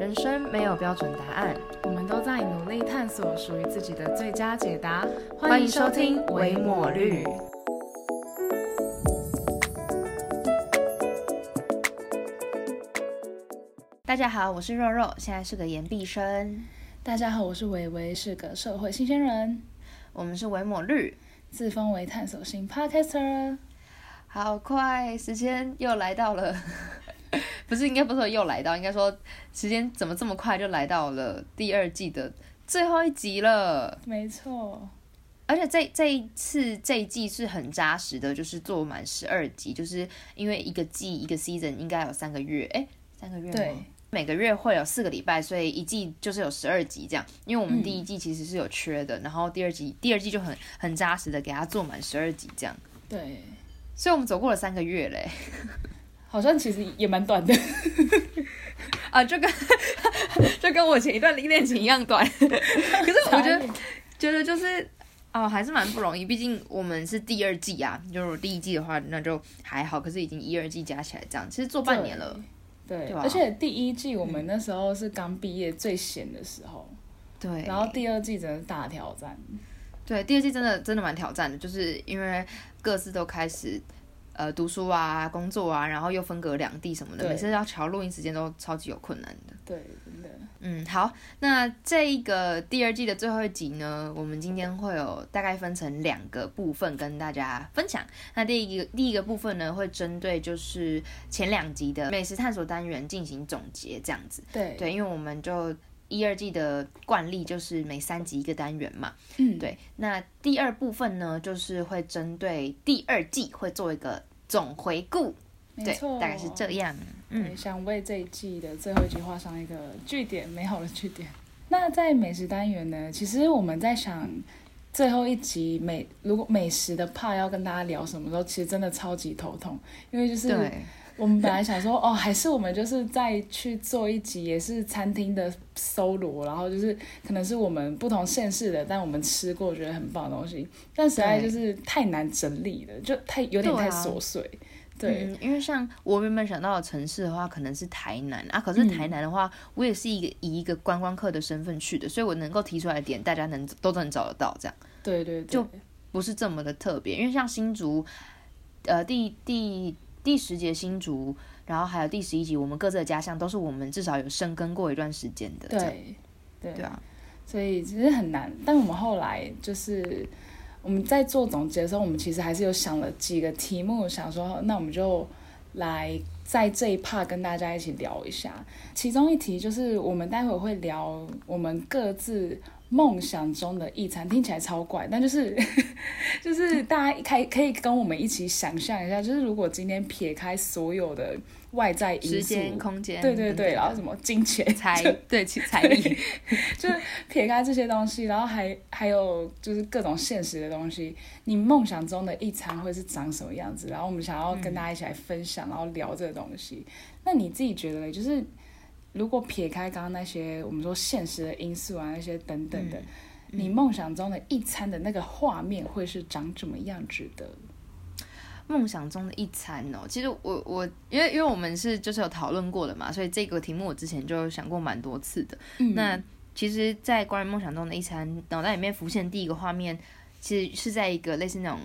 人生没有标准答案，我们都在努力探索属于自己的最佳解答。欢迎收听《维抹绿》。大家好，我是肉肉，现在是个研毕生。大家好，我是维维，是个社会新鲜人。我们是维抹绿，自封为探索型 podcaster。好快，时间又来到了，不是应该不是说又来到，应该说时间怎么这么快就来到了第二季的最后一集了。没错，而且这这一次这一季是很扎实的，就是做满十二集，就是因为一个季一个 season 应该有三个月，哎，三个月吗？对，每个月会有四个礼拜，所以一季就是有十二集这样。因为我们嗯。第一季其实是有缺的，然后第二季第二季就很很扎实的给它做满十二集这样，对，所以我们走过了三个月嘞。好像其实也蛮短的。啊，就跟 就跟我前一段恋情一样短，可是我觉得觉得就是哦，还是蛮不容易，毕竟我们是第二季啊，就是第一季的话那就还好，可是已经一二季加起来这样，其实做半年了，对，而且第一季我们那时候是刚毕业最闲的时候，对，然后第二季真的是大挑战。对第二季真的真的蛮挑战的，就是因为各自都开始。呃，读书啊，工作啊，然后又分隔两地什么的，每次要调录音时间都超级有困难的。对，真的。嗯，好，那这一个第二季的最后一集呢，我们今天会有大概分成两个部分跟大家分享。那第一个第一个部分呢，会针对就是前两集的美食探索单元进行总结，这样子。对对，因为我们就一二季的惯例就是每三集一个单元嘛。嗯，对，那第二部分呢，就是会针对第二季会做一个总回顾，对没错，，大概是这样。嗯对，想为这一季的最后一集画上一个句点，美好的句点。那在美食单元呢，其实我们在想最后一集美如果美食的 part 要跟大家聊什么时候，其实真的超级头痛，因为就是对，我们本来想说哦，还是我们就是再去做一集也是餐厅的搜罗，然后就是可能是我们不同县市的，但我们吃过觉得很棒的东西，但实在就是太难整理了，就太有点太琐碎。对，嗯，因为像我原本想到的城市的话，可能是台南啊。可是台南的话，我也是一个以一个观光客的身份去的，所以我能够提出来的点，大家能都能找得到，这样对对对，就不是这么的特别。因为像新竹，呃，第第第十节新竹，然后还有第十一集，我们各自的家乡都是我们至少有深耕过一段时间的，对对对啊，所以其实很难。但我们后来就是我们在做总结的时候，我们其实还是有想了几个题目，想说那我们就来在这一 part 跟大家一起聊一下。其中一题就是我们待会会聊我们各自。梦想中的一餐听起来超怪，但就是 就是大家开可以跟我们一起想象一下，就是如果今天撇开所有的外在因素，时间、空间，对对对，然后什么金钱、财对其财力，就是撇开这些东西，然后还还有就是各种现实的东西，你梦想中的一餐会是长什么样子？然后我们想要跟大家一起来分享，然后聊这个东西。那你自己觉得呢？就是如果撇开刚刚那些我们说现实的因素啊，那些等等的，你梦想中的一餐的那个画面会是长怎么样子的？梦想中的一餐哦，其实我我因为因为我们是就是有讨论过的嘛，所以这个题目我之前就有想过蛮多次的。嗯那其实，在关于梦想中的一餐，脑袋里面浮现第一个画面，其实是在一个类似那种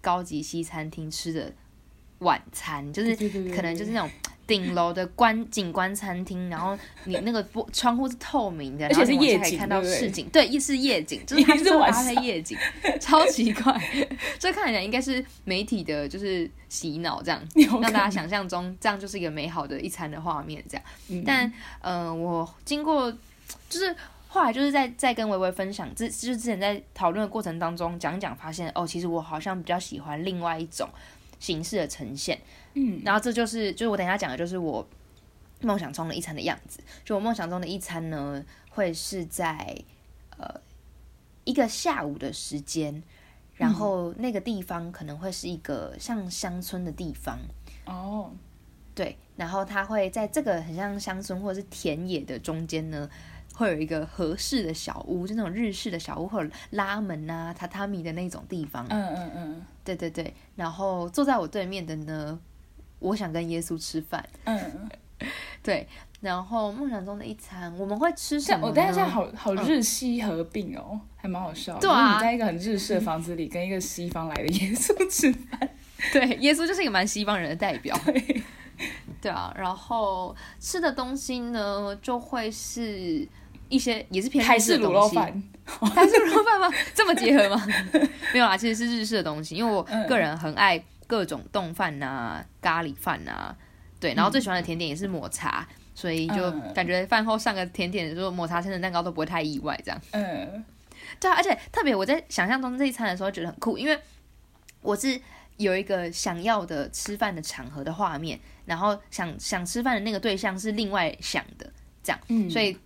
高级西餐厅吃的晚餐，就是可能就是那种顶楼的观景观餐厅，然后你那个玻窗户是透明的，而且是夜景可以看到市景，对，是夜景，就是它是是搭配夜景，超奇怪，这看起来应该是媒体的，就是洗脑这样，让大家想象中这样就是一个美好的一餐的画面这样。嗯但嗯、呃我经过就是后来就是在在跟维维分享，之就是之前在讨论的过程当中讲一讲，发现哦，其实我好像比较喜欢另外一种形式的呈现。嗯，然后这就是就是我等一下讲的，就是我梦想中的一餐的样子。就我梦想中的一餐呢，会是在呃一个下午的时间。然后那个地方可能会是一个像乡村的地方，哦，对，然后它会在这个很像乡村或者是田野的中间呢，会有一个合适的小屋，就那种日式的小屋，或者拉门啊、榻榻米的那种地方。嗯嗯嗯对对对，然后坐在我对面的呢，我想跟耶稣吃饭。嗯，对，然后梦想中的一餐，我们会吃什么我等一下好好日西合并哦，还蛮好笑的。对啊你在一个很日式的房子里，跟一个西方来的耶稣吃饭。对，耶稣就是一个蛮西方人的代表。对啊，然后吃的东西呢，就会是一些也是偏泰日式式卤肉。饭，泰式卤肉饭吗？这么结合吗？没有啦，其实是日式的东西，因为我嗯个人很爱各种冻饭呐、咖喱饭呐，对，然后最喜欢的甜点也是抹茶，所以就嗯。感觉饭后上个甜点，说抹茶千层蛋糕都不会太意外这样。嗯。对啊，而且特别我在想象中这一餐的时候觉得很酷，因为我是有一个想要的吃饭的场合的画面，然后想想吃饭的那个对象是另外想的，这样，嗯，所以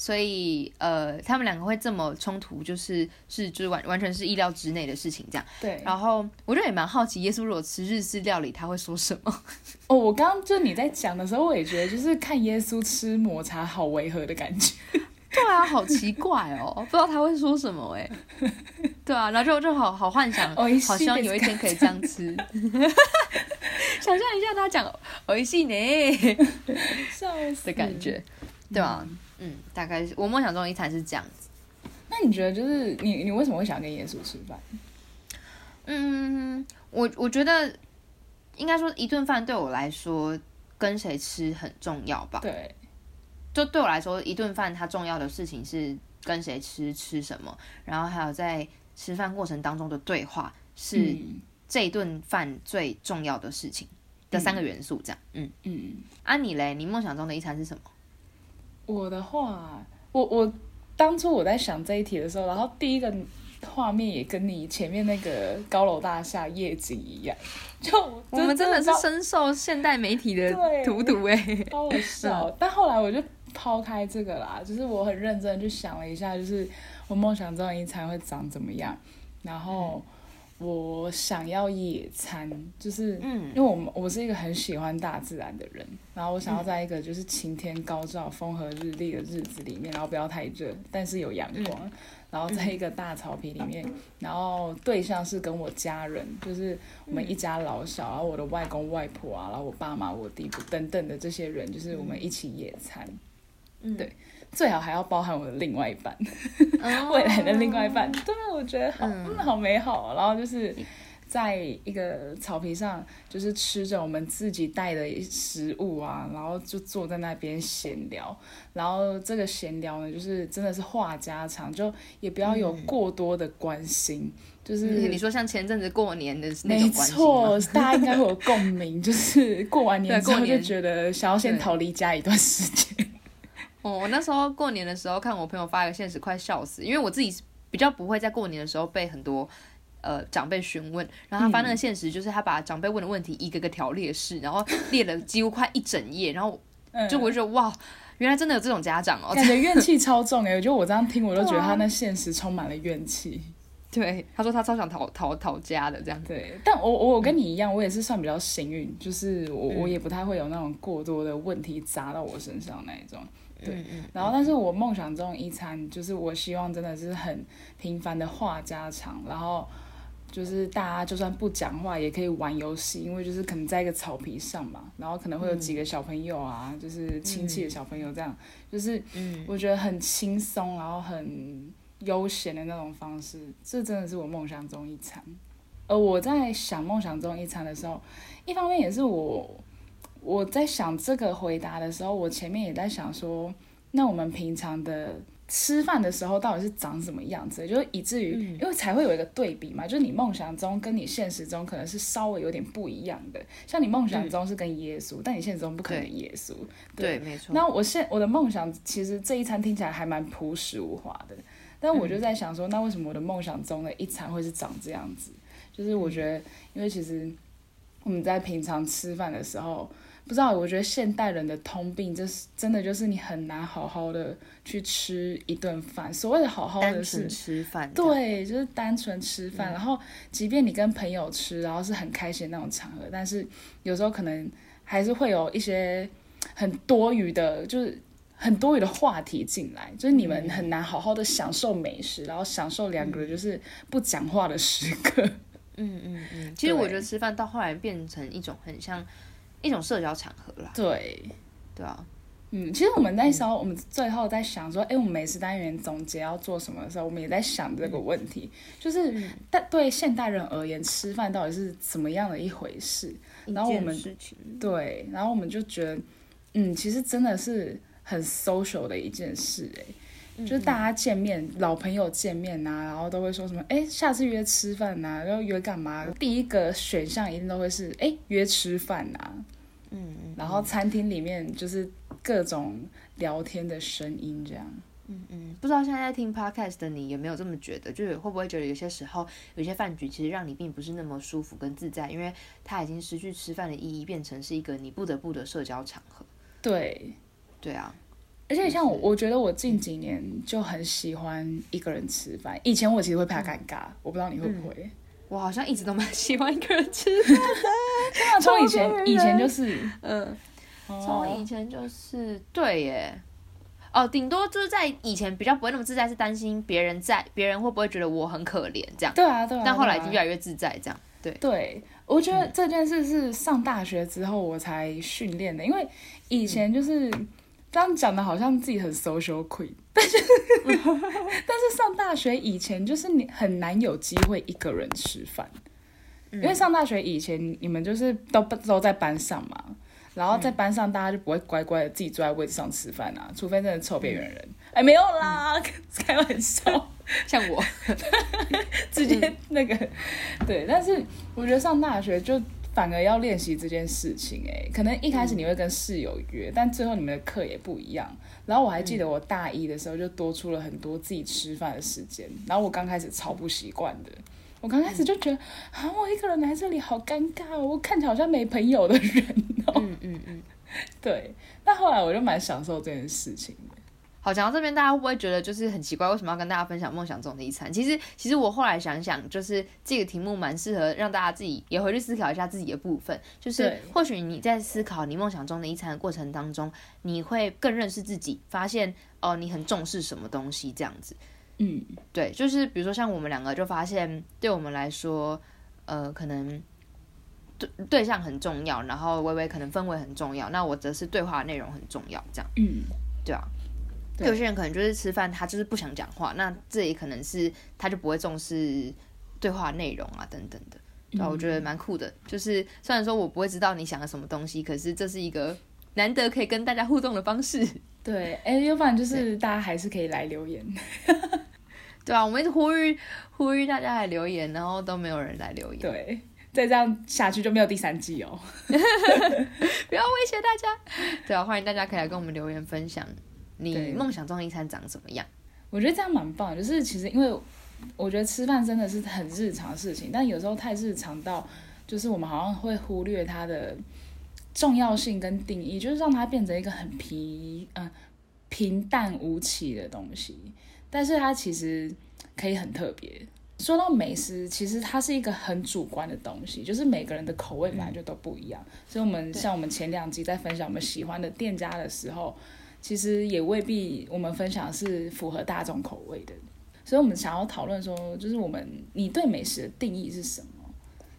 所以呃，他们两个会这么冲突，就是是就是完完全是意料之内的事情，这样。对。然后我就也蛮好奇，耶稣如果吃日式料理，他会说什么？哦，我刚刚就你在讲的时候，我也觉得就是看耶稣吃抹茶好违和的感觉。对啊，好奇怪哦，不知道他会说什么哎。对啊，然后就就好好幻想，好希望有一天可以这样吃。想象一下他讲“维系呢”笑死的感觉，对吧？嗯，大概是我梦想中的一餐是这样子。那你觉得就是你你为什么会想跟耶稣吃饭？嗯，我我觉得应该说一顿饭对我来说跟谁吃很重要吧。对，就对我来说，一顿饭它重要的事情是跟谁吃、吃什么，然后还有在吃饭过程当中的对话，是嗯这一顿饭最重要的事情的三个元素。这样，嗯，嗯，啊你嘞，你梦想中的一餐是什么？我的话，我我当初我在想这一题的时候，然后第一个画面也跟你前面那个高楼大厦夜景一样，就我们真的是深受现代媒体的荼毒哎。但后来我就抛开这个啦，就是我很认真地去想了一下，就是我梦想中的一餐会长怎么样，然后我想要野餐，就是嗯。因为我们我是一个很喜欢大自然的人，然后我想要在一个就是晴天高照、风和日丽的日子里面，然后不要太热，但是有阳光，然后在一个大草皮里面，然后对象是跟我家人，就是我们一家老小，然后我的外公外婆啊，然后我爸妈、我弟等等的这些人，就是我们一起野餐，嗯。对最好还要包含我的另外一半。哦 未来的另外一半，对，我觉得好，嗯嗯，好美好哦。然后就是在一个草皮上，就是吃着我们自己带的食物啊，然后就坐在那边闲聊。然后这个闲聊呢，就是真的是话家常，就也不要有过多的关心，就是嗯你说像前阵子过年的那没种关系错？，大家应该会有共鸣，就是过完年之后就觉得想要先逃离家一段时间。哦，我那时候过年的时候看我朋友发一个现实，快笑死，因为我自己比较不会在过年的时候被很多。呃，长辈询问，然后他发那个现实，就是他把长辈问的问题一个个条列式，然后列了几乎快一整页，然后嗯就我就觉得哇，原来真的有这种家长哦，感觉怨气超重哎！我觉得我这样听，我都觉得他那现实充满了怨气。对，他说他超想逃逃逃家的这样，对，但我我我跟你一样，我也是算比较幸运，就是我、嗯我也不太会有那种过多的问题砸到我身上那一种。对。嗯嗯然后，但是我梦想中的一餐，就是我希望真的是很平凡的话家常，然后就是大家就算不讲话也可以玩游戏，因为就是可能在一个草皮上嘛，然后可能会有几个小朋友啊，就是亲戚的小朋友这样，就是嗯。我觉得很轻松，然后很悠闲的那种方式，这真的是我梦想中一餐。而我在想梦想中一餐的时候，一方面也是我我在想这个回答的时候，我前面也在想说，那我们平常的吃饭的时候到底是长什么样子？就是以至于，嗯因为才会有一个对比嘛，就是你梦想中跟你现实中可能是稍微有点不一样的。像你梦想中是跟耶稣，但你现实中不可能耶稣。对，没错，那我现我的梦想，其实这一餐听起来还蛮朴实无华的，但我就在想说，那为什么我的梦想中的一餐会是长这样子？就是我觉得，因为其实我们在平常吃饭的时候，不知道，我觉得现代人的通病，就是真的就是你很难好好的去吃一顿饭。所谓的好好的是，吃饭，对，就是单纯吃饭。然后，即便你跟朋友吃，然后是很开心的那种场合，但是有时候可能还是会有一些很多余的，就是很多余的话题进来，就是你们很难好好的享受美食，然后享受两个人就是不讲话的时刻。嗯嗯嗯，其实我觉得吃饭到后来变成一种很像一种社交场合啦，对，对啊，嗯，其实我们那时候，我们最后在想说，哎，我们美食单元总结要做什么的时候，我们也在想这个问题，就是但对现代人而言，吃饭到底是怎么样的一回事？然后我们对，然后我们就觉得，嗯，其实真的是很 social 的一件事，哎，就是大家见面，老朋友见面呐，然后都会说什么，哎，下次约吃饭呐，然后约干嘛？第一个选项一定都会是，哎，约吃饭呐，嗯嗯，然后餐厅里面就是。各种聊天的声音，这样，嗯嗯，不知道现在在听 podcast 的你有没有这么觉得？就是会不会觉得有些时候，有些饭局其实让你并不是那么舒服跟自在，因为它已经失去吃饭的意义，变成是一个你不得不的社交场合。对，对啊，而且像我，我觉得我近几年就很喜欢一个人吃饭。以前我其实会怕尴尬，我不知道你会不会。我好像一直都蛮 喜欢一个人吃饭的，从以前以前就是，嗯。从以前就是对耶，哦，顶多就是在以前比较不会那么自在，是担心别人在，别人会不会觉得我很可怜这样。对啊，对啊。但后来已经越来越自在这样。对。对，我觉得这件事是上大学之后我才训练的，因为以前就是刚讲的好像自己很 social queen，但是 但是上大学以前就是你很难有机会一个人吃饭，因为上大学以前你们就是都都在班上嘛。然后在班上，大家就不会乖乖的自己坐在位置上吃饭啊，除非真的臭边缘人。哎，没有啦，开玩笑，像我，直接那个，对。但是我觉得上大学就反而要练习这件事情，哎，可能一开始你会跟室友约，但最后你们的课也不一样。然后我还记得我大一的时候就多出了很多自己吃饭的时间，然后我刚开始超不习惯的。我刚开始就觉得啊，我一个人来这里好尴尬哦，我看起来好像没朋友的人哦。嗯嗯嗯，对。但后来我就蛮享受这件事情的。好，讲到这边，大家会不会觉得就是很奇怪，为什么要跟大家分享梦想中的一餐？其实，其实我后来想想，就是这个题目蛮适合让大家自己也回去思考一下自己的部分。就是或许你在思考你梦想中的一餐的过程当中，你会更认识自己，发现哦，你很重视什么东西这样子。嗯，对，就是比如说像我们两个就发现，对我们来说，呃，可能对对象很重要，然后微微可能氛围很重要，那我则是对话内容很重要，这样，嗯，对啊，有些人可能就是吃饭，他就是不想讲话，那这也可能是他就不会重视对话内容啊，等等的，对，我觉得蛮酷的，就是虽然说我不会知道你想了什么东西，可是这是一个难得可以跟大家互动的方式，对，哎，要不然就是大家还是可以来留言。对啊，我们一直呼吁呼吁大家来留言，然后都没有人来留言。对，再这样下去就没有第三季哦。不要威胁大家。对啊，欢迎大家可以来跟我们留言分享你梦想中的一餐长什么样。我觉得这样蛮棒，就是其实因为我觉得吃饭真的是很日常的事情，但有时候太日常到，就是我们好像会忽略它的重要性跟定义，就是让它变成一个很平嗯平淡无奇的东西。但是它其实可以很特别。说到美食，其实它是一个很主观的东西，就是每个人的口味本来就都不一样。所以，我们像我们前两集在分享我们喜欢的店家的时候，其实也未必我们分享是符合大众口味的。所以我们想要讨论说，就是我们你对美食的定义是什么？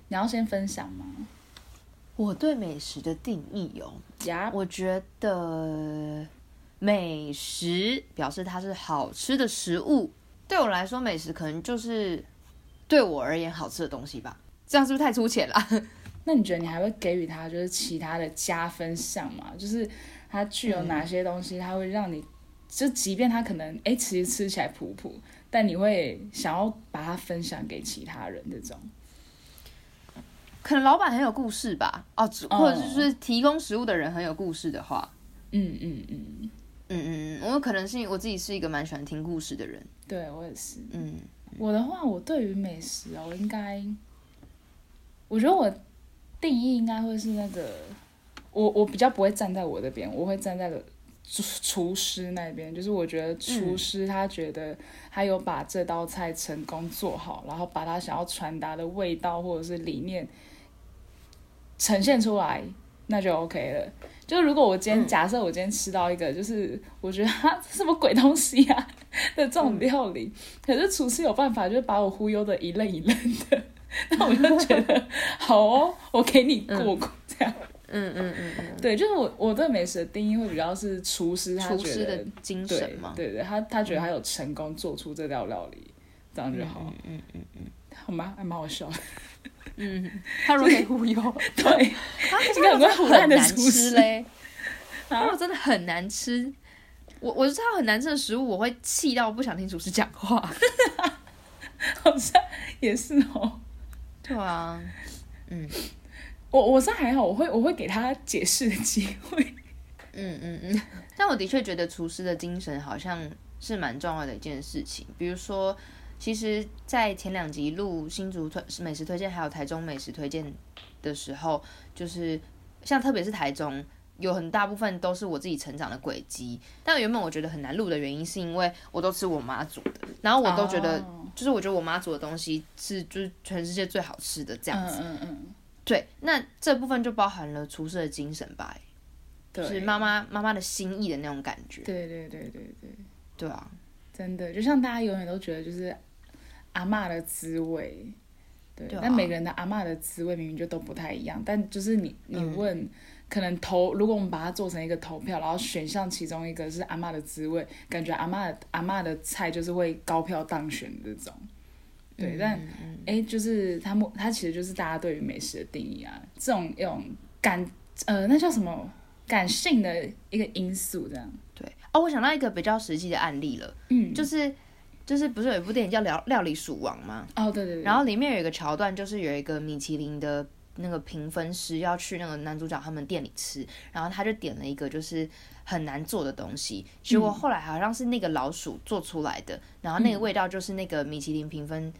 你要先分享吗？我对美食的定义哦，呀，我觉得。美食表示它是好吃的食物，对我来说，美食可能就是对我而言好吃的东西吧。这样是不是太粗浅了？那你觉得你还会给予它就是其他的加分项吗？就是它具有哪些东西，它会让你就即便它可能哎其实吃起来普普，但你会想要把它分享给其他人这种？可能老板很有故事吧，哦，或者就是提供食物的人很有故事的话，嗯嗯嗯。嗯嗯，我可能是我自己是一个蛮喜欢听故事的人。对我也是。嗯，我的话，我对于美食哦，应该，我觉得我定义应该会是那个，我我比较不会站在我这边，我会站在厨厨师那边。就是我觉得厨师他觉得他有把这道菜成功做好，然后把他想要传达的味道或者是理念呈现出来，那就 OK 了。就如果我今天假设我今天吃到一个，就是我觉得 它什么鬼东西呀的这种料理，可是厨师有办法，就是把我忽悠的一愣一愣的，那我就觉得 好哦，我给你过过这样。嗯嗯嗯嗯，对，就是我我对美食的定义会比较是厨师他觉得厨师的精对神嘛。对对，他他觉得他有成功做出这道料理，这样就好，嗯嗯嗯好吗？还蛮好笑的。嗯，他如果可以忽悠，对，他这个很会很难的厨师吃嘞。啊如果真的很难吃，我我知道很难吃的食物，我会气到不想听厨师讲话。好像也是哦。对啊，我我是还好，我会我会给他解释的机会。嗯嗯嗯，但我的确觉得厨师的精神好像是蛮重要的一件事情。比如说，其实，在前两集录新竹推美食推荐，还有台中美食推荐的时候，就是像特别是台中，有很大部分都是我自己成长的轨迹。但原本我觉得很难录的原因，是因为我都吃我妈煮的，然后我都觉得，哦就是我觉得我妈煮的东西是就是全世界最好吃的这样子。嗯嗯嗯，对，那这部分就包含了厨师的精神吧，对，就是妈妈妈妈的心意的那种感觉。对对对对对，对啊，真的，就像大家永远都觉得就是阿嬷的滋味，对，但每个人的阿嬷的滋味明明就都不太一样，但就是你你嗯问。可能投，如果我们把它做成一个投票，然后选项其中一个是阿嬷的滋味，感觉阿嬷阿嬷的菜就是会高票当选的这种。对，但哎，就是他们，他其实就是大家对于美食的定义啊，这种一种感，呃，那叫什么感性的一个因素，这样。对哦，我想到一个比较实际的案例了，嗯，就是就是不是有一部电影叫《料料理鼠王》吗？哦，对对对，然后里面有一个桥段，就是有一个米其林的那个评分师要去那个男主角他们店里吃，然后他就点了一个就是很难做的东西，结果后来好像是那个老鼠做出来的，然后那个味道就是那个米其林评分。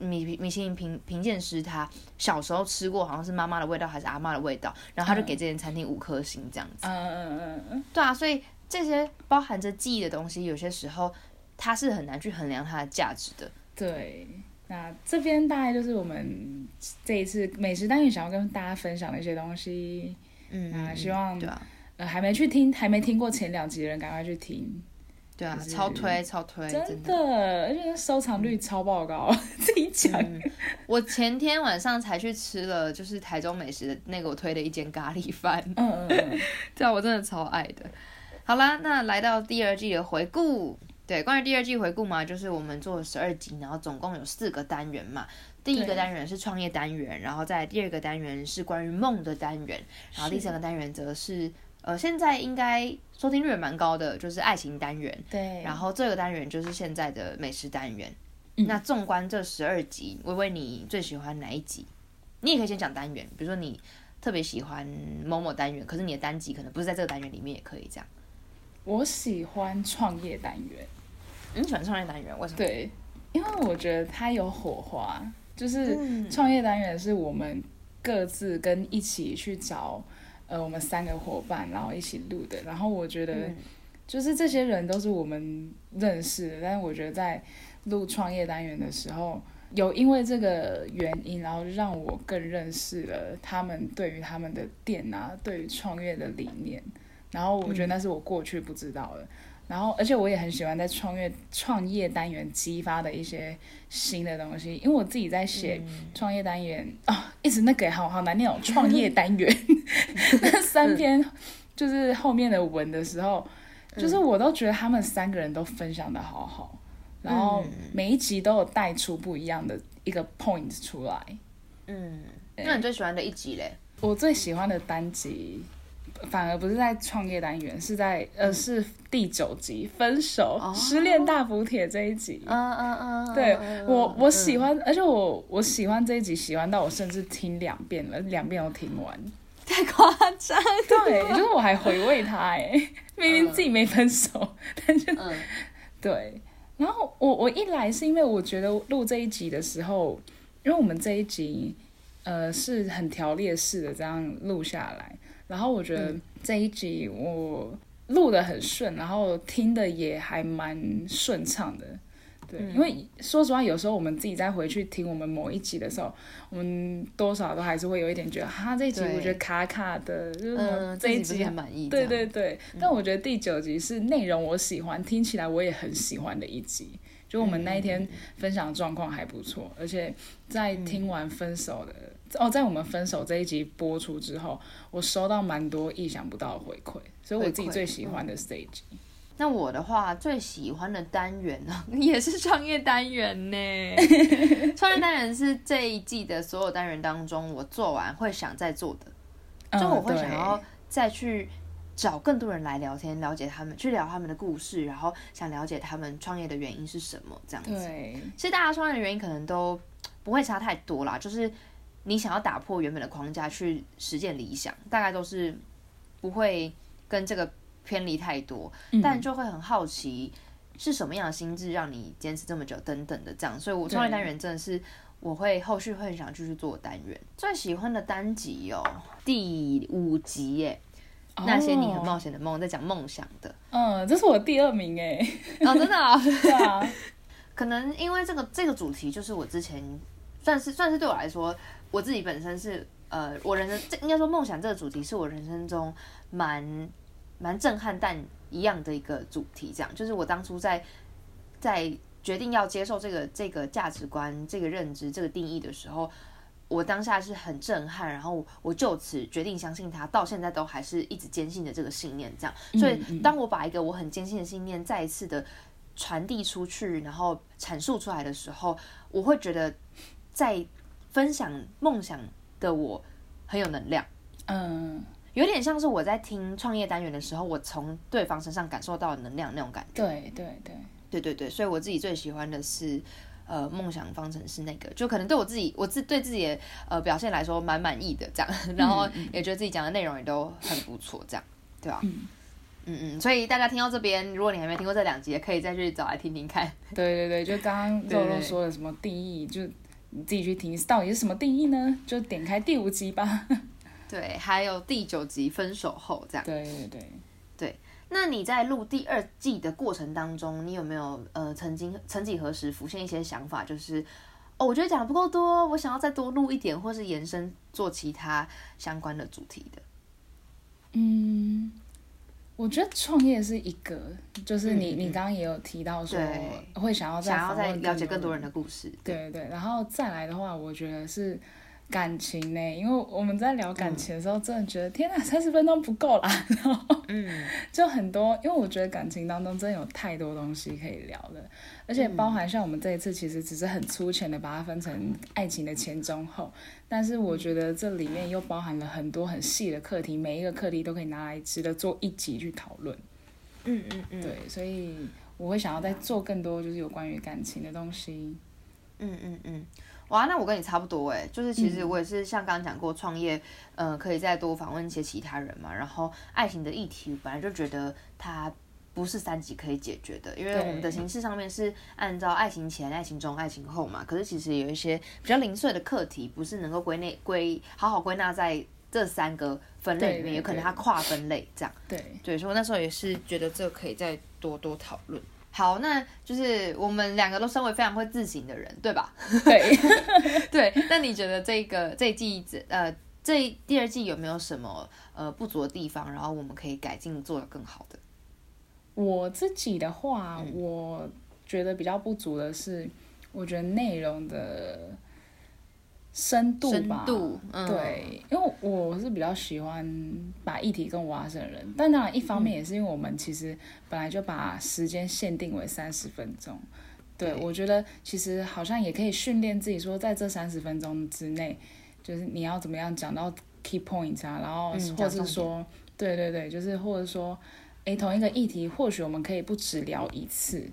米米其林评评鉴师他小时候吃过，好像是妈妈的味道还是阿妈的味道，然后他就给这间餐厅五颗星这样子。嗯嗯嗯嗯，对啊，所以这些包含着记忆的东西，有些时候它是很难去衡量它的价值的。对。那这边大概就是我们这一次美食单元想要跟大家分享的一些东西。嗯，那嗯希望对啊，呃，还没去听，还没听过前两集的人，赶快去听。对啊，超推超推，真真的，而且收藏率超爆高，自己讲。嗯，我前天晚上才去吃了，就是台中美食的那个我推的一间咖喱饭，嗯嗯嗯，对啊，我真的超爱的。好啦，那来到第二季的回顾，对，关于第二季回顾嘛，就是我们做了十二集，然后总共有四个单元嘛。第一个对。单元是创业单元，然后在第二个单元是关于梦的单元，然后第三个单元则是呃现在应该收听率也蛮高的，就是爱情单元。对。然后这个单元就是现在的美食单元。嗯那纵观这十二集，微微你最喜欢哪一集？你也可以先讲单元，比如说你特别喜欢某某单元，可是你的单集可能不是在这个单元里面，也可以这样。我喜欢创业单元，你喜欢创业单元？为什么？对，因为我觉得它有火花，就是嗯创业单元是我们各自跟一起去找，呃，我们三个伙伴，然后一起录的。然后我觉得，嗯就是这些人都是我们认识的，但是我觉得在录创业单元的时候，有因为这个原因，然后让我更认识了他们对于他们的店啊，对于创业的理念。然后我觉得那是我过去不知道的。然后，而且我也很喜欢在创业创业单元激发的一些新的东西，因为我自己在写嗯。创业单元啊、一直那个好好难念哦，创业单元那 三篇就是后面的文的时候，就是我都觉得他们三个人都分享的好好，然后每一集都有带出不一样的一个 point 出来。嗯，那你最喜欢的一集嘞？我最喜欢的单集，反而不是在创业单元，是在呃是第九集《分手、哦失恋大补帖》这一集。嗯嗯嗯，对嗯我，我喜。欢，而且我我喜欢这一集，喜欢到我甚至听两遍了，两遍都听完。太夸张。对，就是我还回味它，哎，明明自己没分手，但是嗯对。然后我我一来是因为我觉得录这一集的时候，因为我们这一集呃是很条列式的这样录下来，然后我觉得这一集我录的很顺，然后听的也还蛮顺畅的。对，因为说实话，有时候我们自己再回去听我们某一集的时候，我们多少都还是会有一点觉得，哈，这一集我觉得卡卡的，就是这一集是很满意。对对对，但我觉得第九集是内容我喜欢，听起来我也很喜欢的一集。就我们那一天分享的状况还不错，而且在听完分手的哦，在我们分手这一集播出之后，我收到蛮多意想不到的回馈，所以我自己最喜欢的是这一集。那我的话，最喜欢的单元呢，也是创业单元呢。创业单元是这一季的所有单元当中，我做完会想再做的，就我会想要再去找更多人来聊天，了解他们，去聊他们的故事，然后想了解他们创业的原因是什么，这样子。对，其实大家创业的原因可能都不会差太多啦，就是你想要打破原本的框架去实践理想，大概都是不会跟这个。偏离太多，但就会很好奇是什么样的心智让你坚持这么久，等等的这样。所以，我创业单元真的是我会后续会想继续做单元。最喜欢的单集哦，第五集耶，那些你很冒险的梦，在讲梦想的。嗯，这是我第二名哎。哦，真的啊？对啊。可能因为这个这个主题，就是我之前算是算是对我来说，我自己本身是呃，我人生这应该说梦想这个主题是我人生中蛮。蛮震撼，但一样的一个主题，这样就是我当初在在决定要接受这个这个价值观、这个认知、这个定义的时候，我当下是很震撼，然后我就此决定相信他，到现在都还是一直坚信的这个信念，这样。所以，当我把一个我很坚信的信念再一次的传递出去，然后阐述出来的时候，我会觉得在分享梦想的我很有能量。嗯。有点像是我在听创业单元的时候，我从对方身上感受到能量那种感觉。对对对对对对，所以我自己最喜欢的是，呃，梦想方程式那个，就可能对我自己，我自对自己的呃表现来说蛮满意的这样，然后也觉得自己讲的内容也都很不错，这样，对吧？嗯嗯嗯，所以大家听到这边，如果你还没听过这两集，可以再去找来听听看。对对对，就刚刚肉肉说的什么定义，就你自己去听，到底是什么定义呢？就点开第五集吧。对，还有第九集分手后这样。对对对对。那你在录第二季的过程当中，你有没有呃曾经曾几何时浮现一些想法，就是哦，我觉得讲的不够多，我想要再多录一点，或是延伸做其他相关的主题的。嗯，我觉得创业是一个，就是你你刚刚也有提到说会想要想要再了解更多人的故事。对对对，然后再来的话，我觉得是。感情呢？因为我们在聊感情的时候，真的觉得天哪，三十分钟不够啦。然后，嗯，就很多，因为我觉得感情当中真的有太多东西可以聊了，而且包含像我们这一次，其实只是很粗浅的把它分成爱情的前中后，但是我觉得这里面又包含了很多很细的课题，每一个课题都可以拿来值得做一集去讨论。嗯嗯嗯，对，所以我会想要再做更多，就是有关于感情的东西。嗯嗯嗯。哇，那我跟你差不多哎，就是其实我也是像刚刚讲过，创业，呃，可以再多访问一些其他人嘛。然后爱情的议题，本来就觉得它不是三级可以解决的，因为我们的形式上面是按照爱情前、爱情中、爱情后嘛。可是其实有一些比较零碎的课题，不是能够归内归好好归纳在这三个分类里面，有可能它跨分类这样。对，对，所以我那时候也是觉得这个可以再多多讨论。好，那就是我们两个都身为非常会自省的人，对吧？对，对。那你觉得这个这一季呃这第二季有没有什么呃不足的地方？然后我们可以改进，做得更好的？我自己的话，我觉得比较不足的是，我觉得内容的。深度吧，对，因为我是比较喜欢把议题更挖深的人，但当然一方面也是因为我们其实本来就把时间限定为三十分钟，对我觉得其实好像也可以训练自己说，在这三十分钟之内，就是你要怎么样讲到 key points 啊，然后或者是说，对对对，就是或者说，哎，同一个议题，或许我们可以不只聊一次。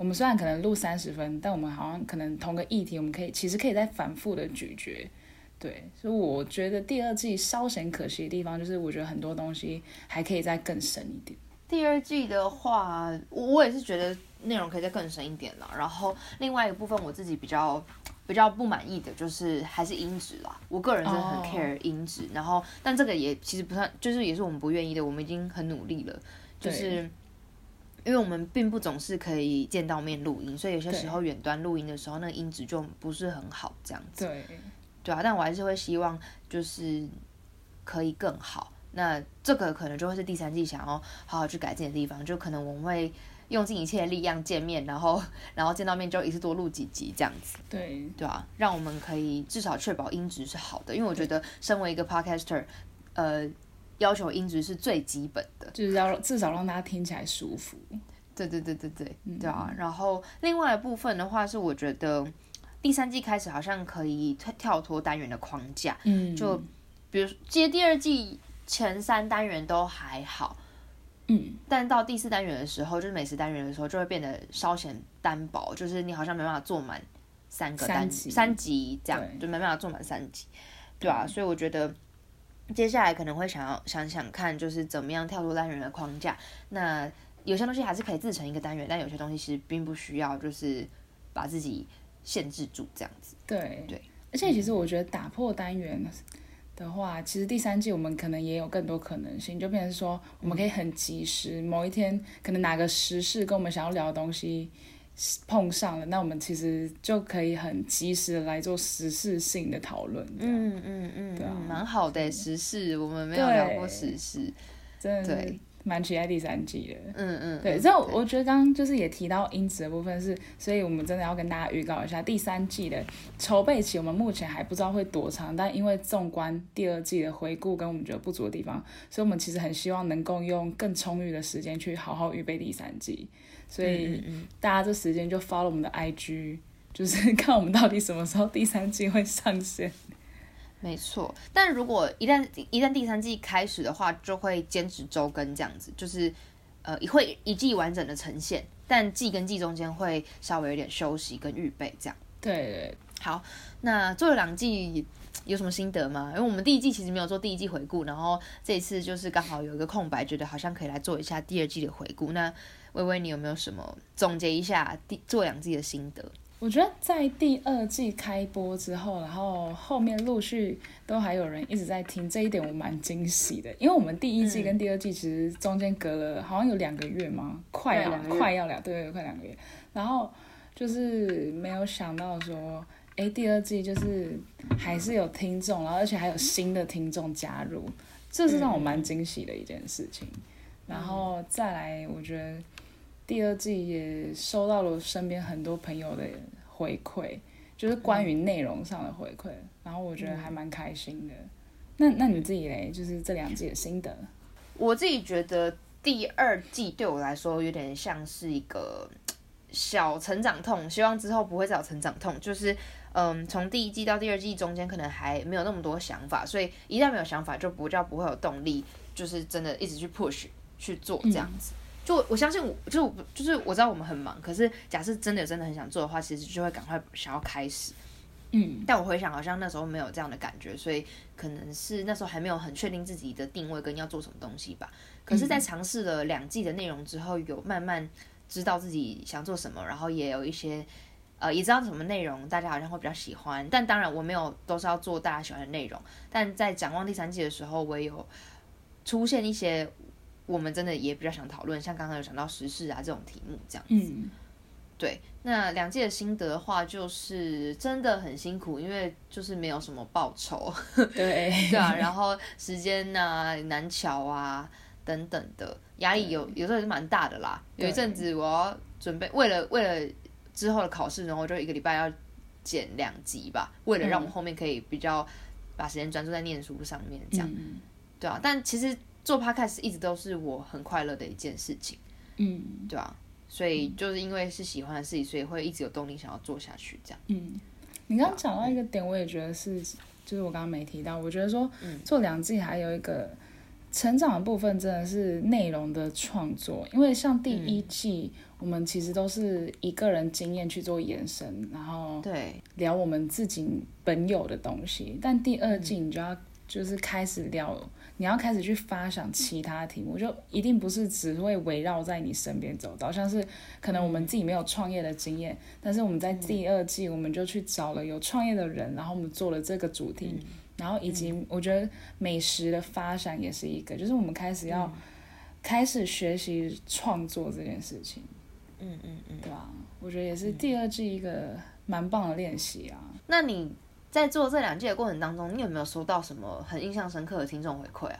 我们虽然可能录三十分，但我们好像可能同个议题，我们可以其实可以再反复的咀嚼，对，所以我觉得第二季稍显可惜的地方，就是我觉得很多东西还可以再更深一点。第二季的话，我我也是觉得内容可以再更深一点了。然后另外一个部分，我自己比较比较不满意的就是还是音质啦，我个人是很 care 音质。然后，但这个也其实不算，就是也是我们不愿意的，我们已经很努力了，就是。因为我们并不总是可以见到面录音，所以有些时候远端录音的时候，那个音质就不是很好，这样子。对，对啊，但我还是会希望就是可以更好。那这个可能就会是第三季想要好好去改进的地方，就可能我们会用尽一切力量见面，然后然后见到面就一次多录几集这样子，对对啊，让我们可以至少确保音质是好的，因为我觉得身为一个 podcaster，呃，要求音质是最基本的。就是要至少让大家听起来舒服。对对对对对，对啊。然后另外一部分的话是，我觉得第三季开始好像可以跳跳脱单元的框架，嗯，就比如接第二季前三单元都还好，嗯，但到第四单元的时候，就是美食单元的时候，就会变得稍显单薄，就是你好像没办法做满三个单三集。三集这样，就没办法做满三集，对啊，所以我觉得接下来可能会想要想想看，就是怎么样跳出单元的框架。那有些东西还是可以自成一个单元，但有些东西其实并不需要，就是把自己限制住这样子。对对，而且其实我觉得打破单元的话，其实第三季我们可能也有更多可能性，就变成说我们可以很及时，某一天可能哪个时事跟我们想要聊的东西碰上了，那我们其实就可以很及时的来做时事性的讨论。嗯，嗯嗯嗯，对蛮好的时事，我们没有聊过时事。对蛮期待第三季的。嗯嗯，对，嗯这我觉得刚刚就是也提到音质的部分是，所以我们真的要跟大家预告一下，第三季的筹备期我们目前还不知道会多长，但因为纵观第二季的回顾跟我们觉得不足的地方，所以我们其实很希望能够用更充裕的时间去好好预备第三季，所以大家这时间就 follow 我们的 IG，就是 看我们到底什么时候第三季会上线。没错，但如果一旦一旦第三季开始的话，就会坚持周更这样子，就是呃会一季完整的呈现，但季跟季中间会稍微有点休息跟预备这样。对对好，那做了两季有什么心得吗？因为我们第一季其实没有做第一季回顾，然后这一次就是刚好有一个空白，觉得好像可以来做一下第二季的回顾。那微微，你有没有什么总结一下第做两季的心得？我觉得在第二季开播之后，然后后面陆续都还有人一直在听，这一点我蛮惊喜的。因为我们第一季跟第二季其实中间隔了好像有两个月吗？快要快要两对对，快两个月。然后就是没有想到说，哎，第二季就是还是有听众，然后而且还有新的听众加入，这是让我蛮惊喜的一件事情。然后再来，我觉得第二季也收到了身边很多朋友的回馈，就是关于内容上的回馈，然后我觉得还蛮开心的。那那你自己嘞，就是这两季的心得？我自己觉得第二季对我来说有点像是一个小成长痛，希望之后不会再有成长痛。就是嗯，从第一季到第二季中间可能还没有那么多想法，所以一旦没有想法，就不叫不会有动力，就是真的一直去 push 去做这样子。就我相信我，就是我就是我知道我们很忙，可是假设真的有真的很想做的话，其实就会赶快想要开始。嗯，但我回想，好像那时候没有这样的感觉，所以可能是那时候还没有很确定自己的定位跟要做什么东西吧。可是，在尝试了两季的内容之后，有慢慢知道自己想做什么，然后也有一些呃，也知道什么内容大家好像会比较喜欢。但当然，我没有都是要做大家喜欢的内容。但在展望第三季的时候，我也有出现一些我们真的也比较想讨论，像刚刚有讲到时事啊这种题目这样。嗯，对，那两季的心得的话，就是真的很辛苦，因为就是没有什么报酬，对，对啊，然后时间呐、难巧啊等等的压力有有时候也是蛮大的啦。有一阵子我要准备，为了为了之后的考试，然后我就一个礼拜要剪两集吧，为了让我后面可以比较把时间专注在念书上面，这样，嗯。对啊。但其实做 podcast 一直都是我很快乐的一件事情，嗯对啊。所以就是因为是喜欢的事情，所以会一直有动力想要做下去，这样。嗯。你刚刚讲到一个点，我也觉得是，就是我刚刚没提到，我觉得说嗯做两季还有一个成长的部分，真的是内容的创作，因为像第一季。我们其实都是一个人经验去做延伸，然后对，聊我们自己本有的东西。但第二季你就要就是开始聊，你要开始去发想其他题目，就一定不是只会围绕在你身边走到，像是可能我们自己没有创业的经验，但是我们在第二季我们就去找了有创业的人，然后我们做了这个主题，然后以及我觉得美食的发展也是一个，就是我们开始要开始学习创作这件事情。嗯嗯嗯。对啊，我觉得也是第二季一个蛮棒的练习啊。那你在做这两季的过程当中，你有没有收到什么很印象深刻的听众回馈啊？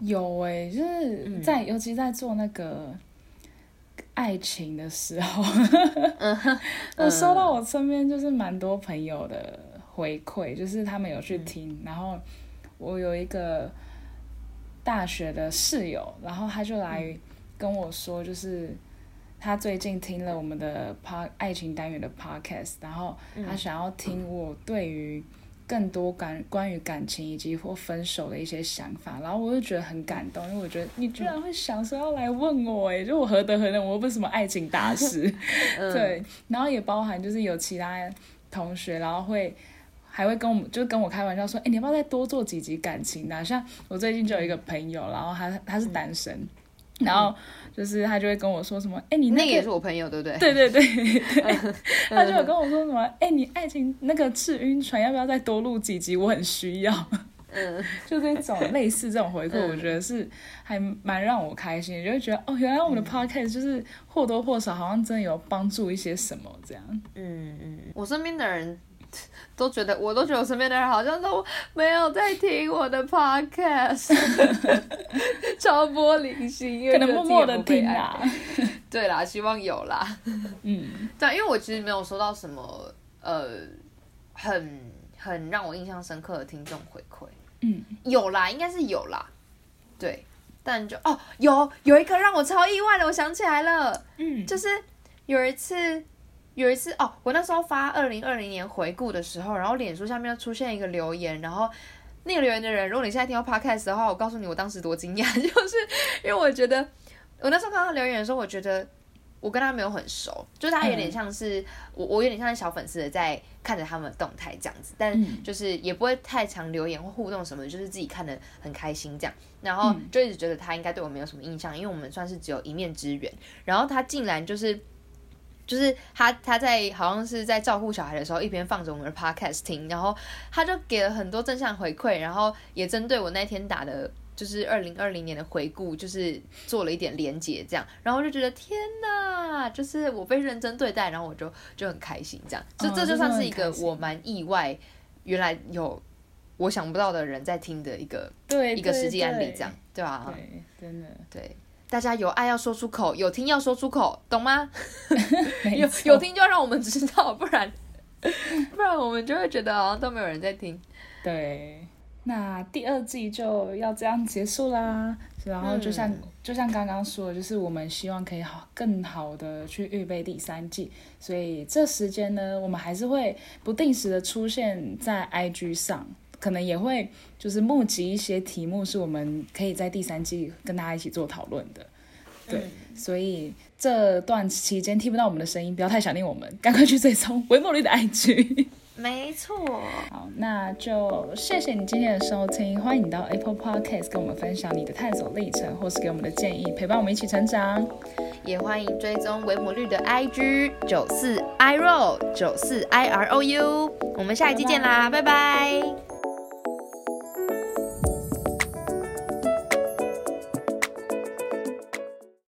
有诶、就是在、尤其在做那个爱情的时候，我收到我身边就是蛮多朋友的回馈，就是他们有去听，然后我有一个大学的室友，然后他就来跟我说，就是他最近听了我们的 p 爱情单元的 podcast，然后他想要听我对于。更多感关于感情以及或分手的一些想法，然后我就觉得很感动，因为我觉得你居然会想说要来问我，哎，就我何德何能，我又不是什么爱情大师，对，然后也包含就是有其他同学，然后会还会跟我们就跟我开玩笑说，哎，你要不要再多做几集感情的？像我最近就有一个朋友，然后他他是单身。然后就是他就会跟我说什么，哎，你那个也是我朋友，对不对？对对 对，他就有跟我说什么，哎，你爱情那个赤晕船要不要再多录几集？我很需要。嗯，就这种类似这种回馈，我觉得是还蛮让我开心，就会觉得哦，原来我们的 podcast 就是或多或少好像真的有帮助一些什么这样。嗯嗯，我身边的人。都觉得，我都觉得我身边的人好像都没有在听我的 podcast，超玻璃心，可能默默的听啦。对啦，希望有啦。嗯，对，因为我其实没有收到什么呃很很让我印象深刻的听众回馈。嗯，有啦，应该是有啦。对，但就哦，有有一个让我超意外的，我想起来了。嗯，就是有一次。有一次哦，我那时候发二零二零年回顾的时候，然后脸书下面又出现一个留言，然后那个留言的人，如果你现在听到 podcast 的话，我告诉你我当时多惊讶，就是因为我觉得我那时候看到留言的时候，我觉得我跟他没有很熟，就是他有点像是我，我有点像是小粉丝的在看着他们的动态这样子，但就是也不会太常留言或互动什么，就是自己看的很开心这样，然后就一直觉得他应该对我没有什么印象，因为我们算是只有一面之缘，然后他竟然就是。就是他，他在好像是在照顾小孩的时候，一边放着我们的 podcast 听，然后他就给了很多正向回馈，然后也针对我那天打的，就是二零二零年的回顾，就是做了一点连结，这样，然后就觉得天哪，就是我被认真对待，然后我就就很开心，这样，就这就算是一个我蛮意外，原来有我想不到的人在听的一个对一个实际案例，这样，对吧？对，真的对。大家有爱要说出口，有听要说出口，懂吗？有有听就要让我们知道，不然不然我们就会觉得好像都没有人在听。对，那第二季就要这样结束啦。然后就像就像刚刚说的，就是我们希望可以好更好的去预备第三季，所以这时间呢，我们还是会不定时的出现在 IG 上。可能也会就是募集一些题目，是我们可以在第三季跟大家一起做讨论的。对，所以这段期间听不到我们的声音，不要太想念我们，赶快去追踪维莫绿的 IG。没错。好，那就谢谢你今天的收听，欢迎你到 Apple Podcast 跟我们分享你的探索历程，或是给我们的建议，陪伴我们一起成长。也欢迎追踪维摩绿的 IG 九四 i r o 九四 i r o u。我们下一期见啦，拜拜。